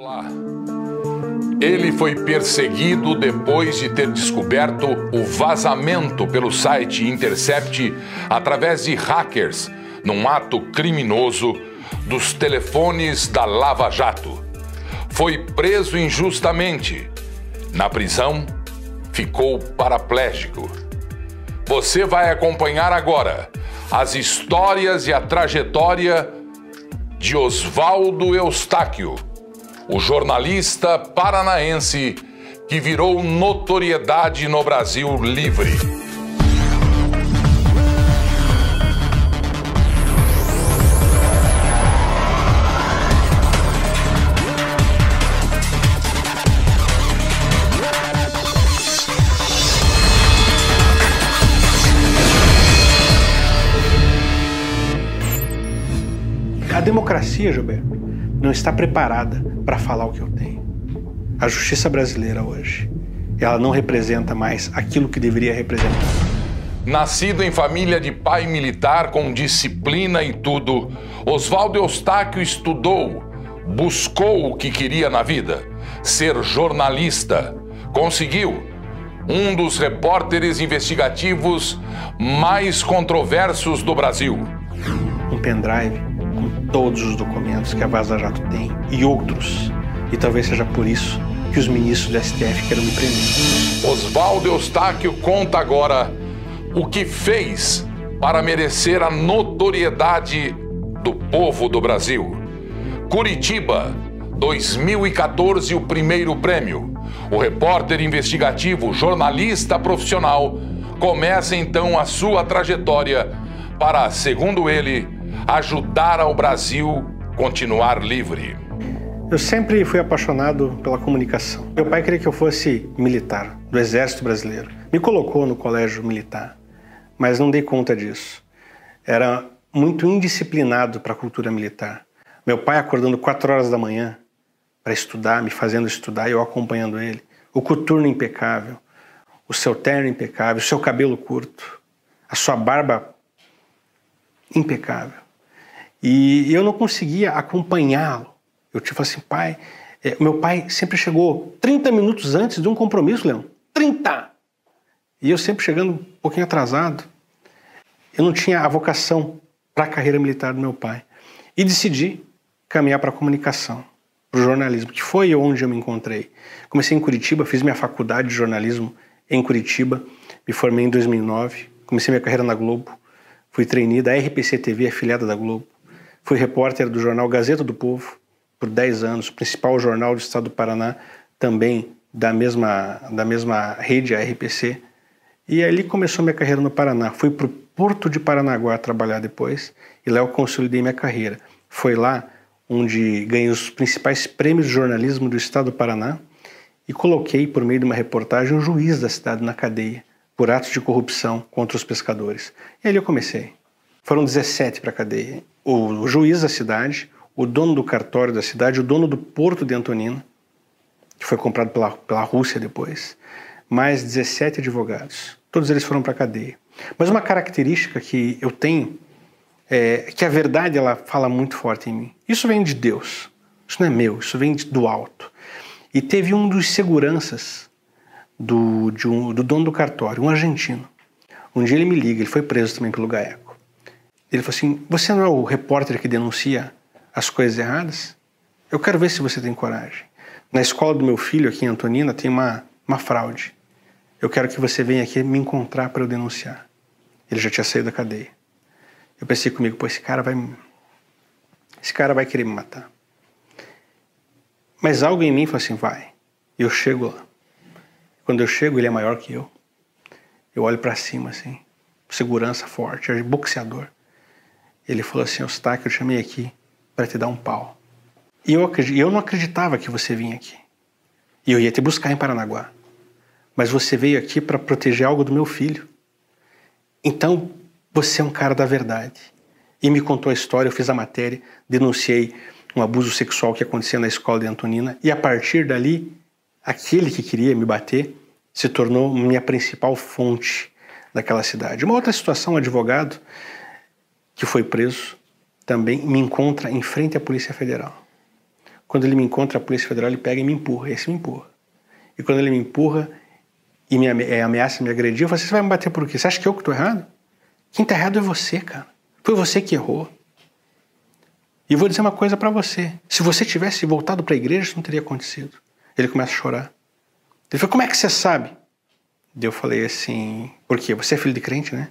Olá. Ele foi perseguido depois de ter descoberto o vazamento pelo site Intercept através de hackers num ato criminoso dos telefones da Lava Jato. Foi preso injustamente. Na prisão, ficou paraplégico. Você vai acompanhar agora as histórias e a trajetória de Oswaldo Eustáquio o jornalista paranaense que virou notoriedade no Brasil livre. A democracia, Gilberto, não está preparada para falar o que eu tenho. A justiça brasileira hoje, ela não representa mais aquilo que deveria representar. Nascido em família de pai militar com disciplina e tudo, Oswaldo Eustáquio estudou, buscou o que queria na vida, ser jornalista. Conseguiu. Um dos repórteres investigativos mais controversos do Brasil. Um pendrive todos os documentos que a Vaza Jato tem e outros. E talvez seja por isso que os ministros do STF querem me prender. Oswaldo Eustáquio conta agora o que fez para merecer a notoriedade do povo do Brasil. Curitiba, 2014, o primeiro prêmio. O repórter investigativo, jornalista profissional, começa então a sua trajetória para, segundo ele, ajudar ao Brasil continuar livre? Eu sempre fui apaixonado pela comunicação. Meu pai queria que eu fosse militar, do Exército Brasileiro. Me colocou no colégio militar, mas não dei conta disso. Era muito indisciplinado para a cultura militar. Meu pai acordando quatro horas da manhã para estudar, me fazendo estudar e eu acompanhando ele. O coturno impecável, o seu terno impecável, o seu cabelo curto, a sua barba impecável. E eu não conseguia acompanhá-lo. Eu tipo assim, pai, é, meu pai sempre chegou 30 minutos antes de um compromisso, Leão. 30! E eu sempre chegando um pouquinho atrasado. Eu não tinha a vocação para a carreira militar do meu pai. E decidi caminhar para a comunicação, para o jornalismo, que foi onde eu me encontrei. Comecei em Curitiba, fiz minha faculdade de jornalismo em Curitiba, me formei em 2009, comecei minha carreira na Globo, fui trainee da RPC TV, afiliada da Globo. Fui repórter do jornal Gazeta do Povo por 10 anos, principal jornal do estado do Paraná, também da mesma, da mesma rede, a RPC. E ali começou minha carreira no Paraná. Fui para o Porto de Paranaguá trabalhar depois e lá eu consolidei minha carreira. Foi lá onde ganhei os principais prêmios de jornalismo do estado do Paraná e coloquei, por meio de uma reportagem, um juiz da cidade na cadeia por atos de corrupção contra os pescadores. E ali eu comecei. Foram 17 para a cadeia o juiz da cidade, o dono do cartório da cidade, o dono do porto de Antonina, que foi comprado pela, pela Rússia depois, mais 17 advogados. Todos eles foram para a cadeia. Mas uma característica que eu tenho é que a verdade ela fala muito forte em mim. Isso vem de Deus. Isso não é meu, isso vem do alto. E teve um dos seguranças do, um, do dono do cartório, um argentino. Um dia ele me liga, ele foi preso também pelo GAECO. Ele falou assim: Você não é o repórter que denuncia as coisas erradas? Eu quero ver se você tem coragem. Na escola do meu filho, aqui em Antonina, tem uma, uma fraude. Eu quero que você venha aqui me encontrar para eu denunciar. Ele já tinha saído da cadeia. Eu pensei comigo: Pô, esse cara vai. Esse cara vai querer me matar. Mas algo em mim falou assim: Vai. E eu chego lá. Quando eu chego, ele é maior que eu. Eu olho para cima assim, segurança forte, boxeador. Ele falou assim: Eustáquio, eu chamei aqui para te dar um pau. E eu, eu não acreditava que você vinha aqui. E eu ia te buscar em Paranaguá. Mas você veio aqui para proteger algo do meu filho. Então, você é um cara da verdade. E me contou a história, eu fiz a matéria, denunciei um abuso sexual que acontecia na escola de Antonina. E a partir dali, aquele que queria me bater se tornou minha principal fonte daquela cidade. Uma outra situação, um advogado que foi preso, também me encontra em frente à Polícia Federal. Quando ele me encontra, a Polícia Federal, ele pega e me empurra. Esse me empurra. E quando ele me empurra e me é, ameaça me agredir, eu falo você vai me bater por quê? Você acha que eu que estou errado? Quem está errado é você, cara. Foi você que errou. E vou dizer uma coisa para você. Se você tivesse voltado para a igreja, isso não teria acontecido. Ele começa a chorar. Ele falou, como é que você sabe? Eu falei assim, por quê? Você é filho de crente, né?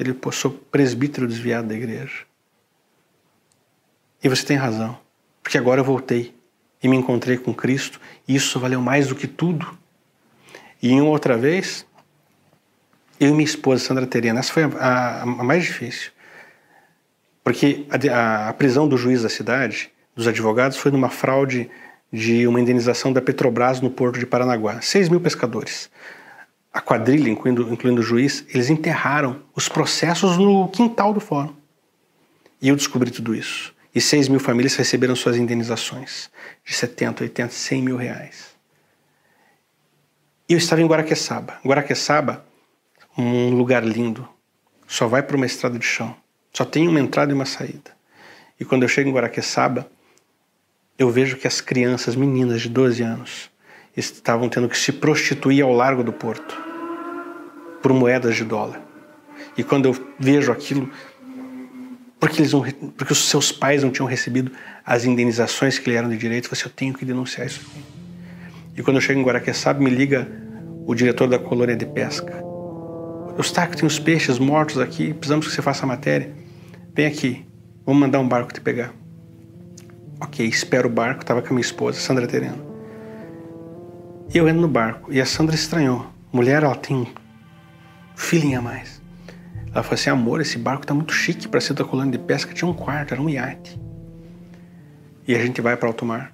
Ele, sou presbítero desviado da igreja. E você tem razão, porque agora eu voltei e me encontrei com Cristo, e isso valeu mais do que tudo. E em outra vez, eu e minha esposa, Sandra Terena, essa foi a, a, a mais difícil. Porque a, a, prisão do juiz da cidade, dos advogados, foi numa fraude de uma indenização da Petrobras no porto de Paranaguá. 6 mil pescadores. A quadrilha, incluindo, incluindo o juiz, eles enterraram os processos no quintal do fórum. E eu descobri tudo isso. E 6 mil famílias receberam suas indenizações de 70, 80, 100 mil reais. E eu estava em Guaraqueçaba. Guaraqueçaba, um lugar lindo, só vai para uma estrada de chão. Só tem uma entrada e uma saída. E quando eu chego em Guaraqueçaba, eu vejo que as crianças, meninas de 12 anos, estavam tendo que se prostituir ao largo do porto por moedas de dólar. E quando eu vejo aquilo, porque, eles não, porque os seus pais não tinham recebido as indenizações que lhe eram de direito, eu falei assim, eu tenho que denunciar isso aqui. E quando eu chego em Guaraqueçaba, me liga o diretor da colônia de pesca. Eustáquio, tem os peixes mortos aqui, precisamos que você faça a matéria. Vem aqui, vamos mandar um barco te pegar. Ok, espero o barco, estava com a minha esposa, Sandra Terena. E eu entro no barco, e a Sandra estranhou. Mulher, ela tem feeling a mais. Ela falou assim, amor, esse barco está muito chique para ser da colônia de pesca, tinha um quarto, era um iate. E a gente vai para alto mar,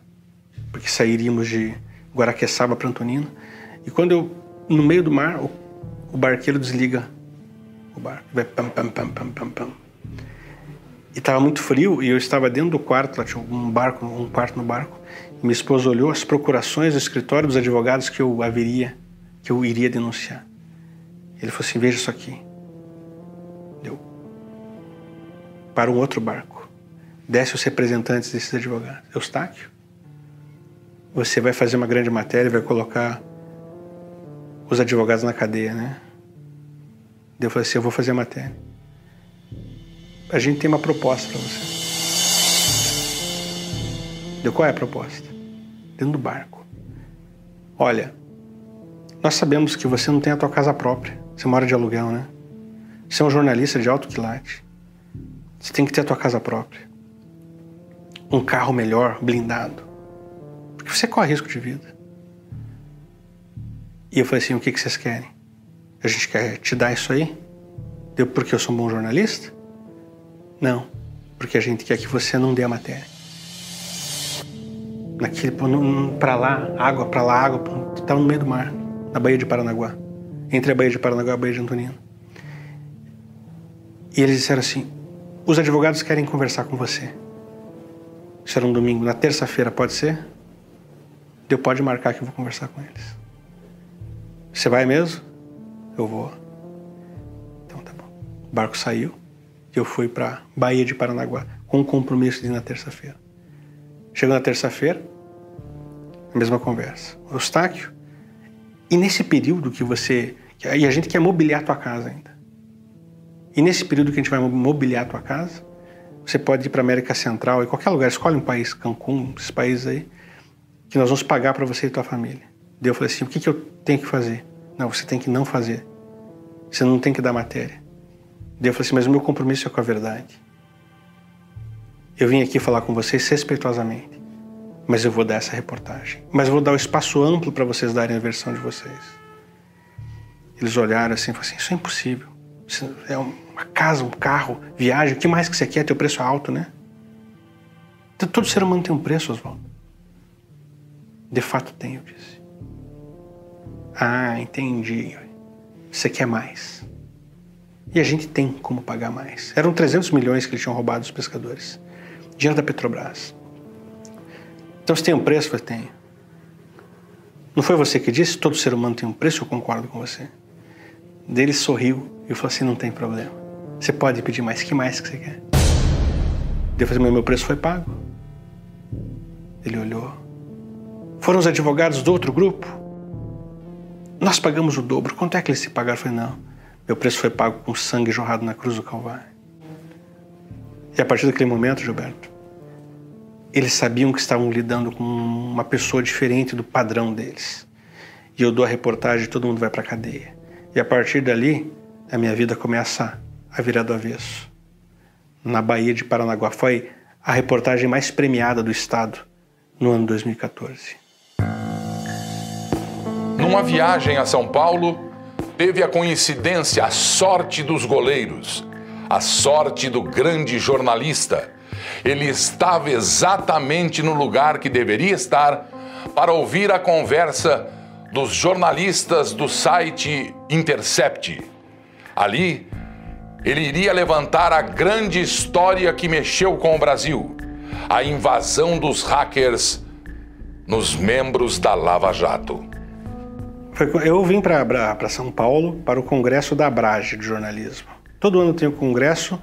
porque sairíamos de Guaraqueçaba para Antonina. E quando eu, no meio do mar, o, o barqueiro desliga o barco, vai pam, pam, pam, pam, pam, pam. E estava muito frio e eu estava dentro do quarto, lá tinha um barco, um quarto no barco. E minha esposa olhou as procurações do escritório dos advogados que eu haveria, que eu iria denunciar. Ele falou assim: veja isso aqui. Deu. Para um outro barco. Desce os representantes desses advogados. Eustáquio, você vai fazer uma grande matéria, vai colocar os advogados na cadeia, né? Eu falei assim: eu vou fazer a matéria. A gente tem uma proposta para você. Qual é a proposta? Dentro do barco. Olha, nós sabemos que você não tem a tua casa própria. Você mora de aluguel, né? Você é um jornalista de alto quilate. Você tem que ter a tua casa própria. Um carro melhor, blindado. Porque você corre risco de vida. E eu falei assim: o que, que vocês querem? A gente quer te dar isso aí? Deu porque eu sou um bom jornalista? Não, porque a gente quer que você não dê a matéria. Naquele para lá, água, para lá, água, estava no meio do mar, na Baía de Paranaguá, entre a Baía de Paranaguá e a Baía de Antonina. E eles disseram assim: os advogados querem conversar com você. Isso era um domingo. Na terça-feira, pode ser? Deu, pode marcar que eu vou conversar com eles. Você vai mesmo? Eu vou. Então tá bom. O barco saiu e eu fui para Baía de Paranaguá com um compromisso de ir na terça-feira. Chegou na terça-feira, a mesma conversa. Eustáquio, e nesse período que você. E a gente quer mobiliar a tua casa ainda. E nesse período que a gente vai mobiliar a tua casa, você pode ir para América Central e qualquer lugar, escolhe um país, Cancún, esses países aí, que nós vamos pagar para você e tua família. Daí eu falei assim: o que, que eu tenho que fazer? Não, você tem que não fazer. Você não tem que dar matéria. Daí eu falei assim: mas o meu compromisso é com a verdade. Eu vim aqui falar com vocês respeitosamente, mas eu vou dar essa reportagem. Mas vou dar o um espaço amplo para vocês darem a versão de vocês. Eles olharam assim e falaram assim: isso é impossível. Isso é uma casa, um carro, viagem, o que mais que você quer? Teu preço é alto, né? Todo ser humano tem um preço, Oswaldo. De fato tem, eu disse. Ah, entendi. Você quer mais. E a gente tem como pagar mais. Eram 300 milhões que eles tinham roubado dos pescadores. Dinheiro da Petrobras. Então, se tem um preço, eu tenho. Não foi você que disse todo ser humano tem um preço? Eu concordo com você. Dele sorriu e falou assim: não tem problema. Você pode pedir mais. que mais que você quer? Eu falei: meu preço foi pago. Ele olhou. Foram os advogados do outro grupo? Nós pagamos o dobro. Quanto é que eles se pagaram? Eu falei, não. Meu preço foi pago com sangue jorrado na cruz do Calvário. E a partir daquele momento, Gilberto, eles sabiam que estavam lidando com uma pessoa diferente do padrão deles. E eu dou a reportagem e todo mundo vai para cadeia. E a partir dali, a minha vida começa a virar do avesso. Na Baía de Paranaguá foi a reportagem mais premiada do estado no ano 2014. Numa viagem a São Paulo, teve a coincidência, a sorte dos goleiros, a sorte do grande jornalista. Ele estava exatamente no lugar que deveria estar para ouvir a conversa dos jornalistas do site Intercept. Ali, ele iria levantar a grande história que mexeu com o Brasil: a invasão dos hackers nos membros da Lava Jato. Eu vim para São Paulo para o congresso da Abrage de jornalismo. Todo ano tem o congresso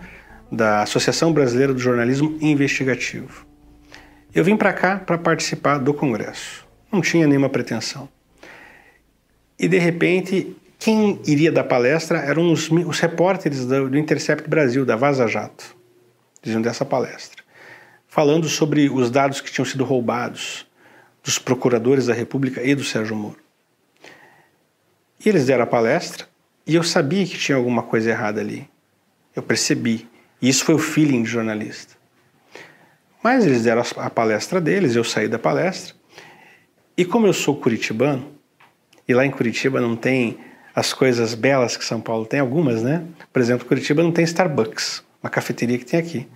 da Associação Brasileira do Jornalismo Investigativo. Eu vim para cá para participar do congresso. Não tinha nenhuma pretensão. E de repente, quem iria dar palestra eram os, os repórteres do, do, Intercept Brasil, da Vaza Jato. Diziam dessa palestra. Falando sobre os dados que tinham sido roubados dos procuradores da República e do Sérgio Moro. E eles deram a palestra e eu sabia que tinha alguma coisa errada ali. Eu percebi. E isso foi o feeling de jornalista. Mas eles deram a palestra deles, eu saí da palestra. E como eu sou curitibano, e lá em Curitiba não tem as coisas belas que São Paulo tem, algumas, né? Por exemplo, Curitiba não tem Starbucks, uma cafeteria que tem aqui.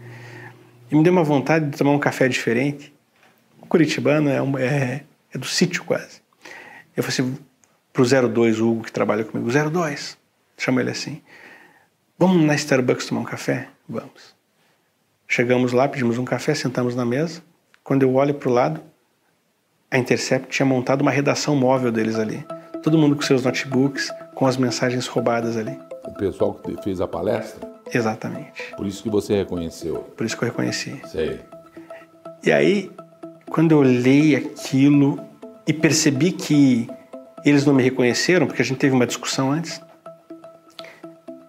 E me deu uma vontade de tomar um café diferente. O curitibano é, um, é, é do sítio quase. Eu falei assim, pro 02, o Hugo que trabalha comigo, 02, chama ele assim, vamos na Starbucks tomar um café? Vamos. Chegamos lá, pedimos um café, sentamos na mesa. Quando eu olho para o lado, a Intercept tinha montado uma redação móvel deles ali todo mundo com seus notebooks, com as mensagens roubadas ali. O pessoal que fez a palestra? Exatamente. Por isso que você reconheceu? Por isso que eu reconheci. Sei. E aí, quando eu olhei aquilo e percebi que eles não me reconheceram, porque a gente teve uma discussão antes,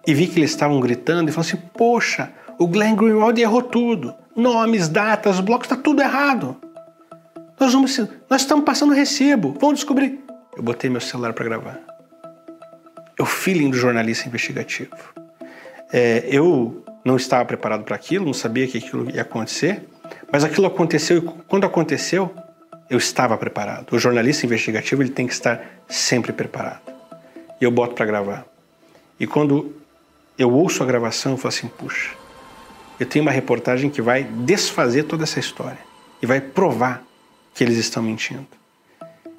e vi que eles estavam gritando e falaram assim: Poxa, o Glenn Greenwald errou tudo. Nomes, datas, blocos, está tudo errado. Nós, vamos, nós estamos passando recibo, vamos descobrir eu botei meu celular para gravar. É o feeling do jornalista investigativo. É, eu não estava preparado para aquilo, não sabia que aquilo ia acontecer, mas aquilo aconteceu e quando aconteceu, eu estava preparado. O jornalista investigativo ele tem que estar sempre preparado. E eu boto para gravar. E quando eu ouço a gravação, eu falo assim: puxa, eu tenho uma reportagem que vai desfazer toda essa história e vai provar que eles estão mentindo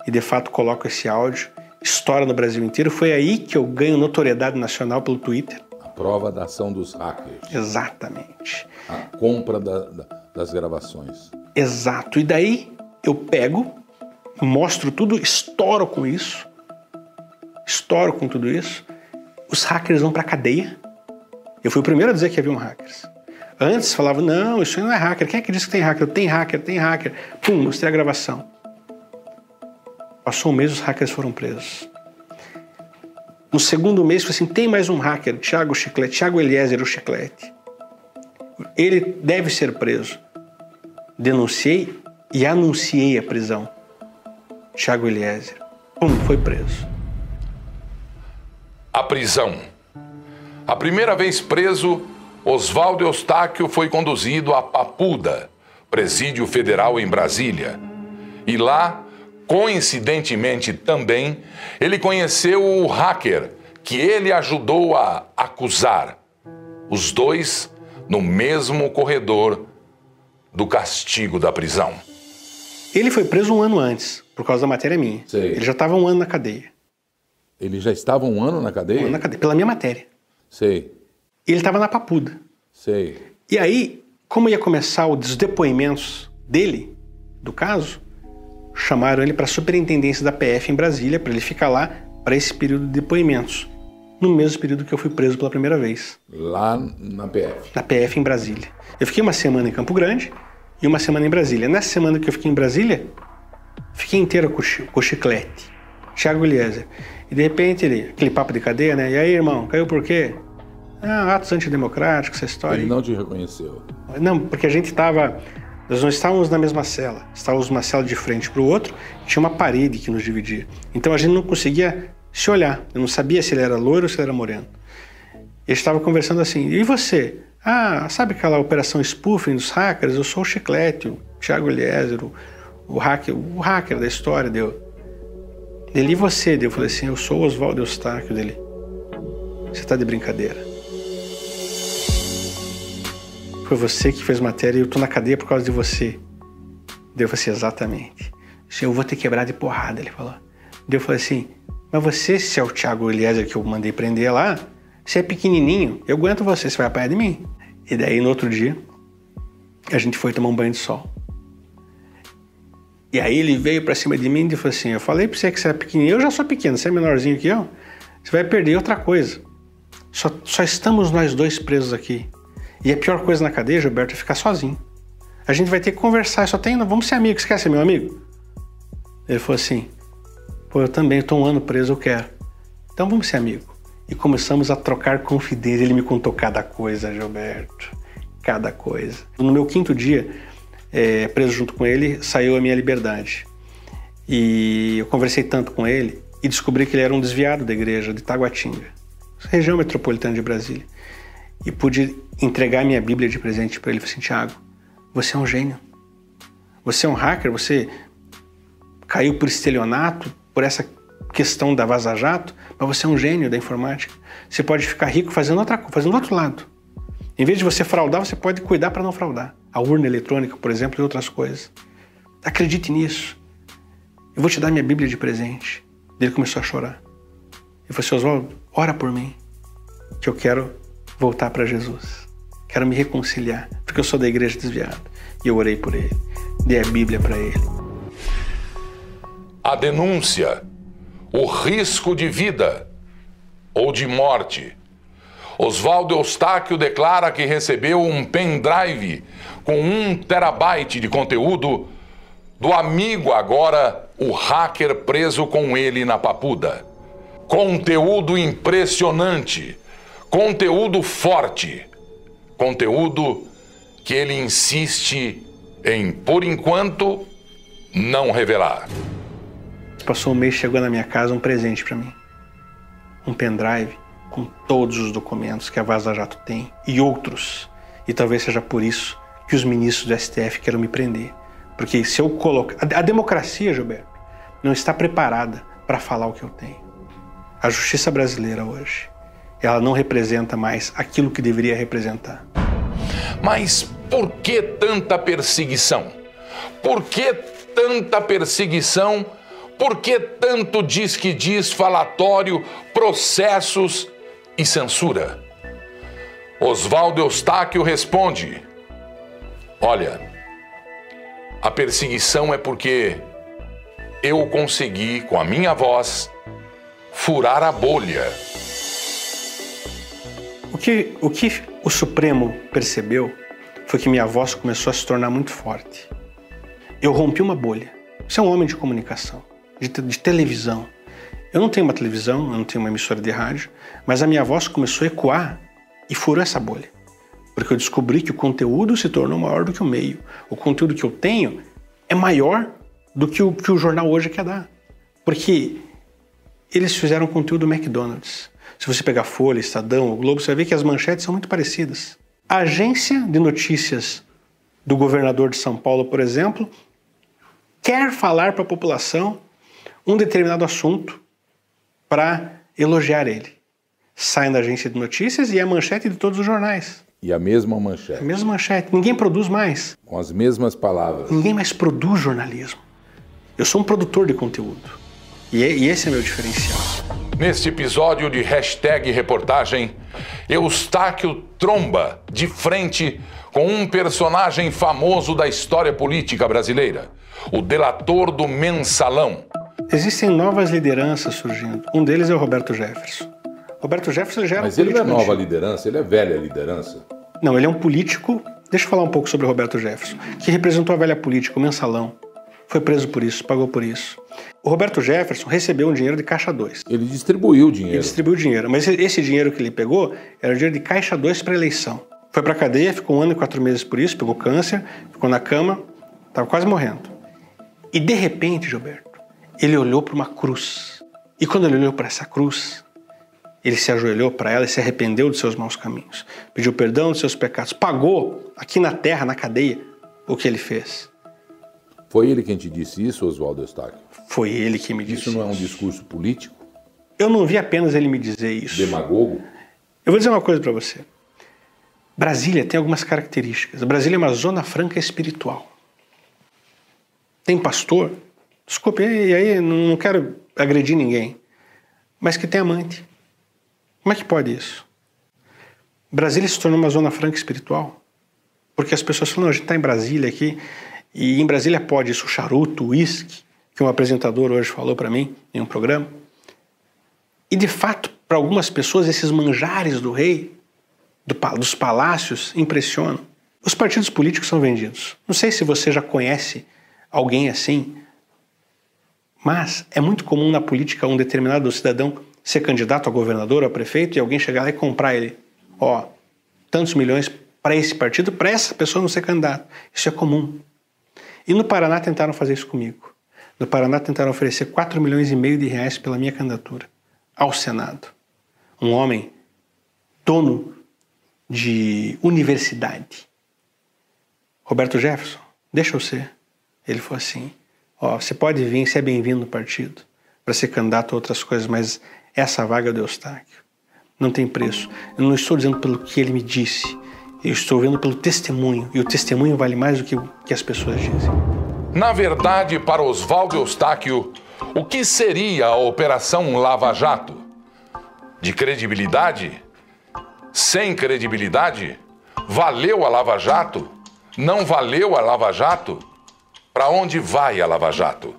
e de fato coloco esse áudio, estoura no Brasil inteiro. Foi aí que eu ganho notoriedade nacional pelo Twitter. A prova da ação dos hackers. Exatamente. A compra da, da, das gravações. Exato. E daí eu pego, mostro tudo, estouro com isso, estouro com tudo isso. Os hackers vão para cadeia. Eu fui o primeiro a dizer que havia um hackers. Antes falava, não, isso aí não é hacker. Quem é que disse que tem hacker? Tem hacker, tem hacker. Pum, mostrei a gravação. Passou um mês, os hackers foram presos. No segundo mês, falei assim: tem mais um hacker, Thiago Chiclete, Thiago Eliezer, o Chiclete. Ele deve ser preso. Denunciei e anunciei a prisão. Thiago Eliezer. Pum, foi preso. A prisão. A primeira vez preso, Oswaldo Eustáquio foi conduzido a Papuda, presídio federal em Brasília. E lá Coincidentemente também, ele conheceu o hacker que ele ajudou a acusar. Os dois no mesmo corredor do castigo da prisão. Ele foi preso um ano antes, por causa da matéria minha. Sei. Ele já estava um ano na cadeia. Ele já estava um ano na cadeia? Um ano na cadeia, pela minha matéria. Sei. Ele estava na papuda. Sei. E aí, como ia começar os depoimentos dele, do caso, chamaram ele para a superintendência da PF em Brasília, para ele ficar lá para esse período de depoimentos, no mesmo período que eu fui preso pela primeira vez. Lá na PF? Na PF em Brasília. Eu fiquei uma semana em Campo Grande e uma semana em Brasília. Nessa semana que eu fiquei em Brasília, fiquei inteira com, com chiclete. Thiago Eliezer. E de repente ele, aquele papo de cadeia, né? E aí, irmão, caiu por quê? Ah, atos antidemocráticos, essa história. Ele não te reconheceu. Não, porque a gente estava. Nós não estávamos na mesma cela. Estávamos uma cela de frente para o outro, tinha uma parede que nos dividia. Então a gente não conseguia se olhar. Eu não sabia se ele era loiro ou se ele era moreno. Ele estava conversando assim, e você? Ah, sabe aquela operação spoofing dos hackers? Eu sou o Chiclete, o Thiago Eliezer, o, hacker, o hacker da história, deu. Ele e você, deu. Eu falei assim, eu sou o Oswaldo Eustáquio dele. Você está de brincadeira. Foi você que fez matéria e eu tô na cadeia por causa de você. Deu eu falei assim, exatamente. Eu vou ter quebrar de porrada, ele falou. Deu eu falei assim, mas você, se é o Thiago Eliezer que eu mandei prender lá, você é pequenininho, eu aguento você, você vai apanhar de mim. E daí, no outro dia, a gente foi tomar um banho de sol. E aí ele veio para cima de mim e falou assim, eu falei pra você que você é pequenininho, eu já sou pequeno, você é menorzinho que eu, você vai perder outra coisa. Só, só estamos nós dois presos aqui. E a pior coisa na cadeia, Gilberto, é ficar sozinho. A gente vai ter que conversar, só tem, vamos ser amigos, você quer ser meu amigo? Ele falou assim, pô, eu também estou um ano preso, eu quero. Então vamos ser amigo. E começamos a trocar confidência. Ele me contou cada coisa, Gilberto, cada coisa. No meu quinto dia, é, preso junto com ele, saiu a minha liberdade. E eu conversei tanto com ele e descobri que ele era um desviado da igreja de Taguatinga, região metropolitana de Brasília e pude entregar minha Bíblia de presente para ele. Falei assim, Tiago, você é um gênio. Você é um hacker, você caiu por estelionato, por essa questão da Vaza Jato, mas você é um gênio da informática. Você pode ficar rico fazendo outra coisa, fazendo outro lado. Em vez de você fraudar, você pode cuidar para não fraudar. A urna eletrônica, por exemplo, e outras coisas. Acredite nisso. Eu vou te dar minha Bíblia de presente. Ele começou a chorar. Eu falei assim, Oswaldo, ora por mim, que eu quero voltar para Jesus. Quero me reconciliar, porque eu sou da igreja desviada. E eu orei por ele, dei a Bíblia para ele. A denúncia, o risco de vida ou de morte. Oswaldo Eustáquio declara que recebeu um pendrive com um terabyte de conteúdo do amigo agora, o hacker preso com ele na papuda. Conteúdo impressionante conteúdo forte, conteúdo que ele insiste em, por enquanto, não revelar. Passou um mês, chegou na minha casa um presente para mim. Um pendrive com todos os documentos que a Vaza Jato tem e outros. E talvez seja por isso que os ministros do STF querem me prender. Porque se eu colocar. A democracia, Gilberto, não está preparada para falar o que eu tenho. A justiça brasileira hoje ela não representa mais aquilo que deveria representar. Mas por que tanta perseguição? Por que tanta perseguição? Por que tanto diz que diz, falatório, processos e censura? Oswaldo Eustáquio responde: Olha, a perseguição é porque eu consegui, com a minha voz, furar a bolha o que, o que o Supremo percebeu foi que minha voz começou a se tornar muito forte. Eu rompi uma bolha. Você é um homem de comunicação, de, de televisão. Eu não tenho uma televisão, eu não tenho uma emissora de rádio, mas a minha voz começou a ecoar e furou essa bolha. Porque eu descobri que o conteúdo se tornou maior do que o meio. O conteúdo que eu tenho é maior do que o que o jornal hoje quer dar. Porque eles fizeram conteúdo do McDonald's. Se você pegar Folha, Estadão, o Globo, você vai ver que as manchetes são muito parecidas. A agência de notícias do governador de São Paulo, por exemplo, quer falar para a população um determinado assunto para elogiar ele. Sai da agência de notícias e é a manchete de todos os jornais. E a mesma manchete. A mesma manchete. Ninguém produz mais. Com as mesmas palavras. Ninguém mais produz jornalismo. Eu sou um produtor de conteúdo. E, é, e esse é meu diferencial. Neste episódio de hashtag reportagem, Eustáquio tromba de frente com um personagem famoso da história política brasileira, o delator do mensalão. Existem novas lideranças surgindo. Um deles é o Roberto Jefferson. Roberto Jefferson já era Mas um ele não é nova liderança, ele é velha liderança. Não, ele é um político Deixa eu falar um pouco sobre Roberto Jefferson, que representou a velha política, o mensalão. Foi preso por isso, pagou por isso. O Roberto Jefferson recebeu um dinheiro de Caixa 2. Ele distribuiu o dinheiro. Ele distribuiu dinheiro, mas esse dinheiro que ele pegou era o dinheiro de Caixa 2 para eleição. Foi para cadeia, ficou um ano e quatro meses por isso, pegou câncer, ficou na cama, estava quase morrendo. E de repente, Gilberto, ele olhou para uma cruz. E quando ele olhou para essa cruz, ele se ajoelhou para ela e se arrependeu dos seus maus caminhos. Pediu perdão dos seus pecados. Pagou aqui na terra, na cadeia, o que ele fez. Foi ele quem te disse isso, Oswaldo Eustáquio? Foi ele que me disse Isso não é um discurso político? Eu não vi apenas ele me dizer isso. Demagogo? Eu vou dizer uma coisa para você. Brasília tem algumas características. Brasília é uma zona franca espiritual. Tem pastor, desculpe, e aí não quero agredir ninguém, mas que tem amante. Como é que pode isso? Brasília se tornou uma zona franca espiritual. Porque as pessoas falam, não, a gente está em Brasília aqui, e em Brasília pode isso, charuto, uísque, que um apresentador hoje falou para mim em um programa. E de fato, para algumas pessoas, esses manjares do rei, do, dos palácios, impressionam. Os partidos políticos são vendidos. Não sei se você já conhece alguém assim, mas é muito comum na política um determinado cidadão ser candidato a governador, a prefeito, e alguém chegar lá e comprar ele. Ó, tantos milhões para esse partido, para essa pessoa não ser candidato. Isso é comum. E no Paraná tentaram fazer isso comigo. No Paraná tentaram oferecer 4 milhões e meio de reais pela minha candidatura ao Senado. Um homem dono de universidade. Roberto Jefferson, deixa eu ser. Ele falou assim: Ó, você pode vir, você é bem-vindo no partido para ser candidato a outras coisas, mas essa vaga é do Eustáquio não tem preço. Eu não estou dizendo pelo que ele me disse, eu estou vendo pelo testemunho, e o testemunho vale mais do que que as pessoas dizem. Na verdade, para Oswaldo Eustáquio, o que seria a Operação Lava Jato? De credibilidade? Sem credibilidade? Valeu a Lava Jato? Não valeu a Lava Jato? Para onde vai a Lava Jato?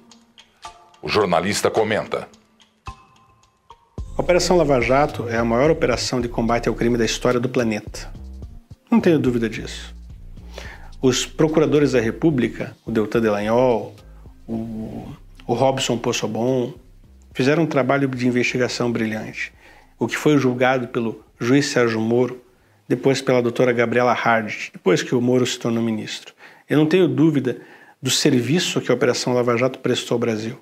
O jornalista comenta. A Operação Lava Jato é a maior operação de combate ao crime da história do planeta. Não tenho dúvida disso. Os procuradores da República, o Deltan Delagnol, o, o Robson Possobon, fizeram um trabalho de investigação brilhante. O que foi julgado pelo juiz Sérgio Moro, depois pela doutora Gabriela Hard, depois que o Moro se tornou ministro. Eu não tenho dúvida do serviço que a Operação Lava Jato prestou ao Brasil.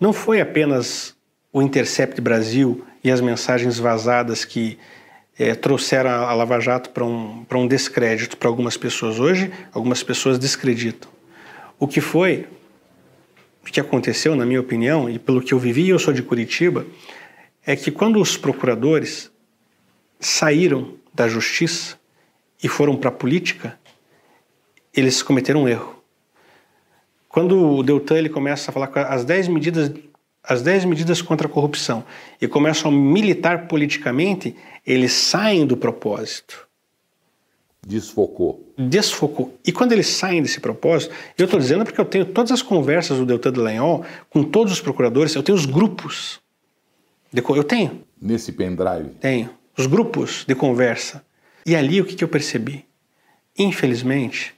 Não foi apenas o Intercept Brasil e as mensagens vazadas que é, trouxeram a Lava Jato para um, um descrédito para algumas pessoas. Hoje, algumas pessoas descreditam. O que foi, o que aconteceu, na minha opinião, e pelo que eu vivi, eu sou de Curitiba, é que quando os procuradores saíram da justiça e foram para a política, eles cometeram um erro. Quando o Deltan ele começa a falar as 10 medidas as 10 medidas contra a corrupção e começam a militar politicamente, eles saem do propósito. Desfocou. Desfocou. E quando eles saem desse propósito, eu estou dizendo porque eu tenho todas as conversas do Deltan Dallagnol com todos os procuradores, eu tenho os grupos. De, eu tenho. Nesse pendrive? Tenho. Os grupos de conversa. E ali o que, que eu percebi? Infelizmente,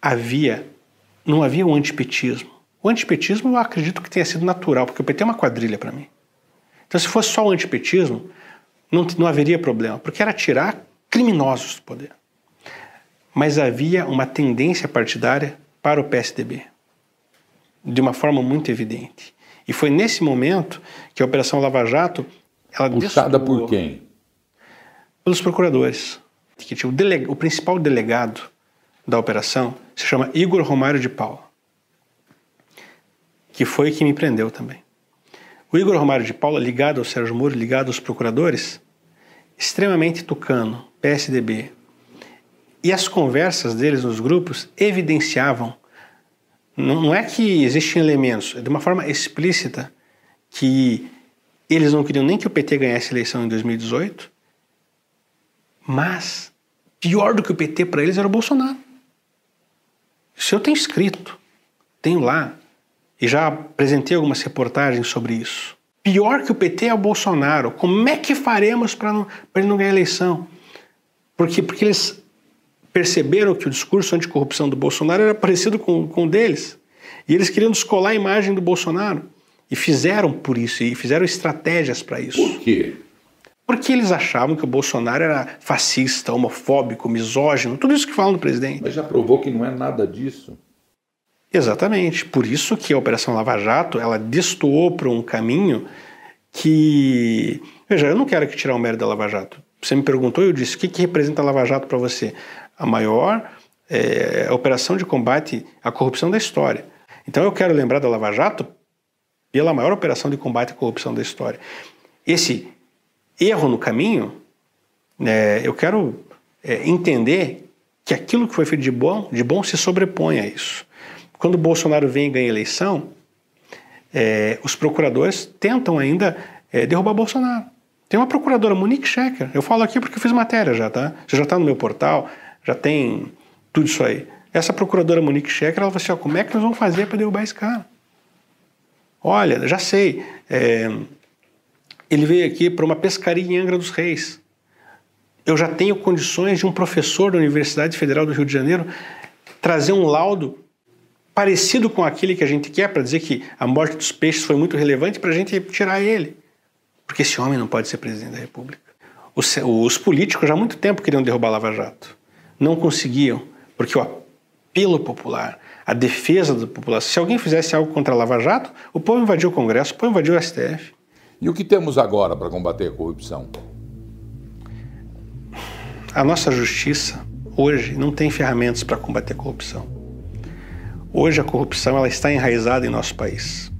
havia não havia um antipetismo. O antipetismo eu acredito que tenha sido natural, porque o PT é uma quadrilha para mim. Então, se fosse só o antipetismo, não, não haveria problema, porque era tirar criminosos do poder. Mas havia uma tendência partidária para o PSDB, de uma forma muito evidente. E foi nesse momento que a Operação Lava Jato ela puxada por quem? Pelos procuradores. Que tinha o, delega, o principal delegado da operação se chama Igor Romário de Paula, que foi quem me prendeu também. O Igor Romário de Paula, ligado ao Sérgio Moro, ligado aos procuradores, extremamente tucano, PSDB. E as conversas deles nos grupos evidenciavam, não é que existiam elementos, é de uma forma explícita, que eles não queriam nem que o PT ganhasse a eleição em 2018, mas pior do que o PT para eles era o Bolsonaro. Isso eu tenho escrito, tenho lá, e já apresentei algumas reportagens sobre isso. Pior que o PT é o Bolsonaro. Como é que faremos para ele não ganhar a eleição? Porque, porque eles perceberam que o discurso anticorrupção do Bolsonaro era parecido com, com o deles. E eles queriam descolar a imagem do Bolsonaro. E fizeram por isso, e fizeram estratégias para isso. Por quê? Porque eles achavam que o Bolsonaro era fascista, homofóbico, misógino, tudo isso que falam do presidente. Mas já provou que não é nada disso. Exatamente. Por isso que a Operação Lava Jato ela destoou para um caminho que. Veja, eu não quero que tirar o mérito da Lava Jato. Você me perguntou e eu disse: o que, que representa a Lava Jato para você? A maior é, operação de combate à corrupção da história. Então eu quero lembrar da Lava Jato pela maior operação de combate à corrupção da história. Esse erro no caminho, é, eu quero é, entender que aquilo que foi feito de bom, de bom se sobrepõe a isso. Quando o Bolsonaro vem e ganha a eleição, é, os procuradores tentam ainda é, derrubar Bolsonaro. Tem uma procuradora, Monique Schecker, eu falo aqui porque eu fiz matéria já, tá? Você já está no meu portal, já tem tudo isso aí. Essa procuradora Monique Schecker, ela falou assim, ó, como é que nós vamos fazer para derrubar esse cara? Olha, já sei, é, ele veio aqui para uma pescaria em Angra dos Reis. Eu já tenho condições de um professor da Universidade Federal do Rio de Janeiro trazer um laudo parecido com aquele que a gente quer para dizer que a morte dos peixes foi muito relevante para a gente tirar ele. Porque esse homem não pode ser presidente da República. Os, os políticos já há muito tempo queriam derrubar Lava Jato. Não conseguiam, porque o apelo popular, a defesa da população, se alguém fizesse algo contra a Lava Jato, o povo invadiu o Congresso, o povo invadiu o STF. E o que temos agora para combater a corrupção? A nossa justiça hoje não tem ferramentas para combater a corrupção. Hoje a corrupção ela está enraizada em nosso país.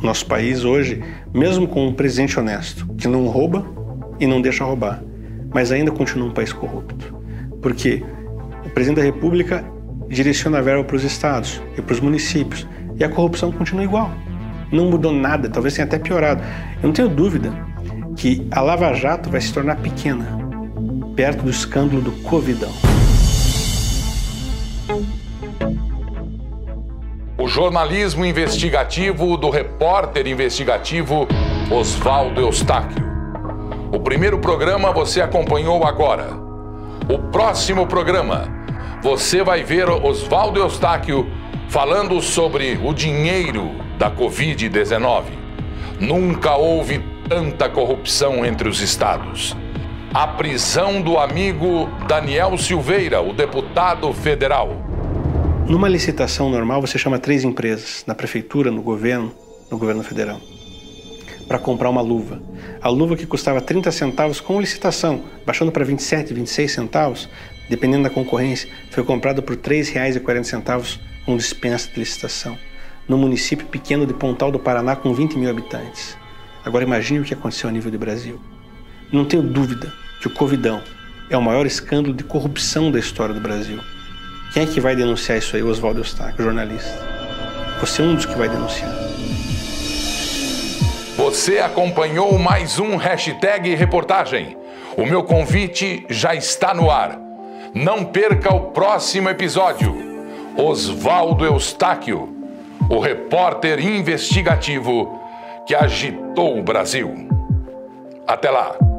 Nosso país hoje, mesmo com um presidente honesto, que não rouba e não deixa roubar, mas ainda continua um país corrupto. Porque o presidente da República direciona a verba para os estados e para os municípios e a corrupção continua igual. Não mudou nada, talvez tenha até piorado. Eu não tenho dúvida que a Lava Jato vai se tornar pequena perto do escândalo do Covidão. o jornalismo investigativo do repórter investigativo Oswaldo Eustáquio. O primeiro programa você acompanhou agora. O próximo programa você vai ver Oswaldo Eustáquio falando sobre o dinheiro da Covid-19. Nunca houve tanta corrupção entre os estados. A prisão do amigo Daniel Silveira, o deputado federal numa licitação normal, você chama três empresas, na prefeitura, no governo, no governo federal, para comprar uma luva. A luva que custava 30 centavos com licitação, baixando para 27, 26 centavos, dependendo da concorrência, foi comprada por R$ 3,40 com dispensa de licitação, no município pequeno de Pontal do Paraná com 20 mil habitantes. Agora imagine o que aconteceu a nível do Brasil. Não tenho dúvida que o Covidão é o maior escândalo de corrupção da história do Brasil. Quem é que vai denunciar isso aí? Oswaldo Eustáquio, jornalista. Você é um dos que vai denunciar. Você acompanhou mais um hashtag reportagem. O meu convite já está no ar. Não perca o próximo episódio. Oswaldo Eustáquio, o repórter investigativo que agitou o Brasil. Até lá!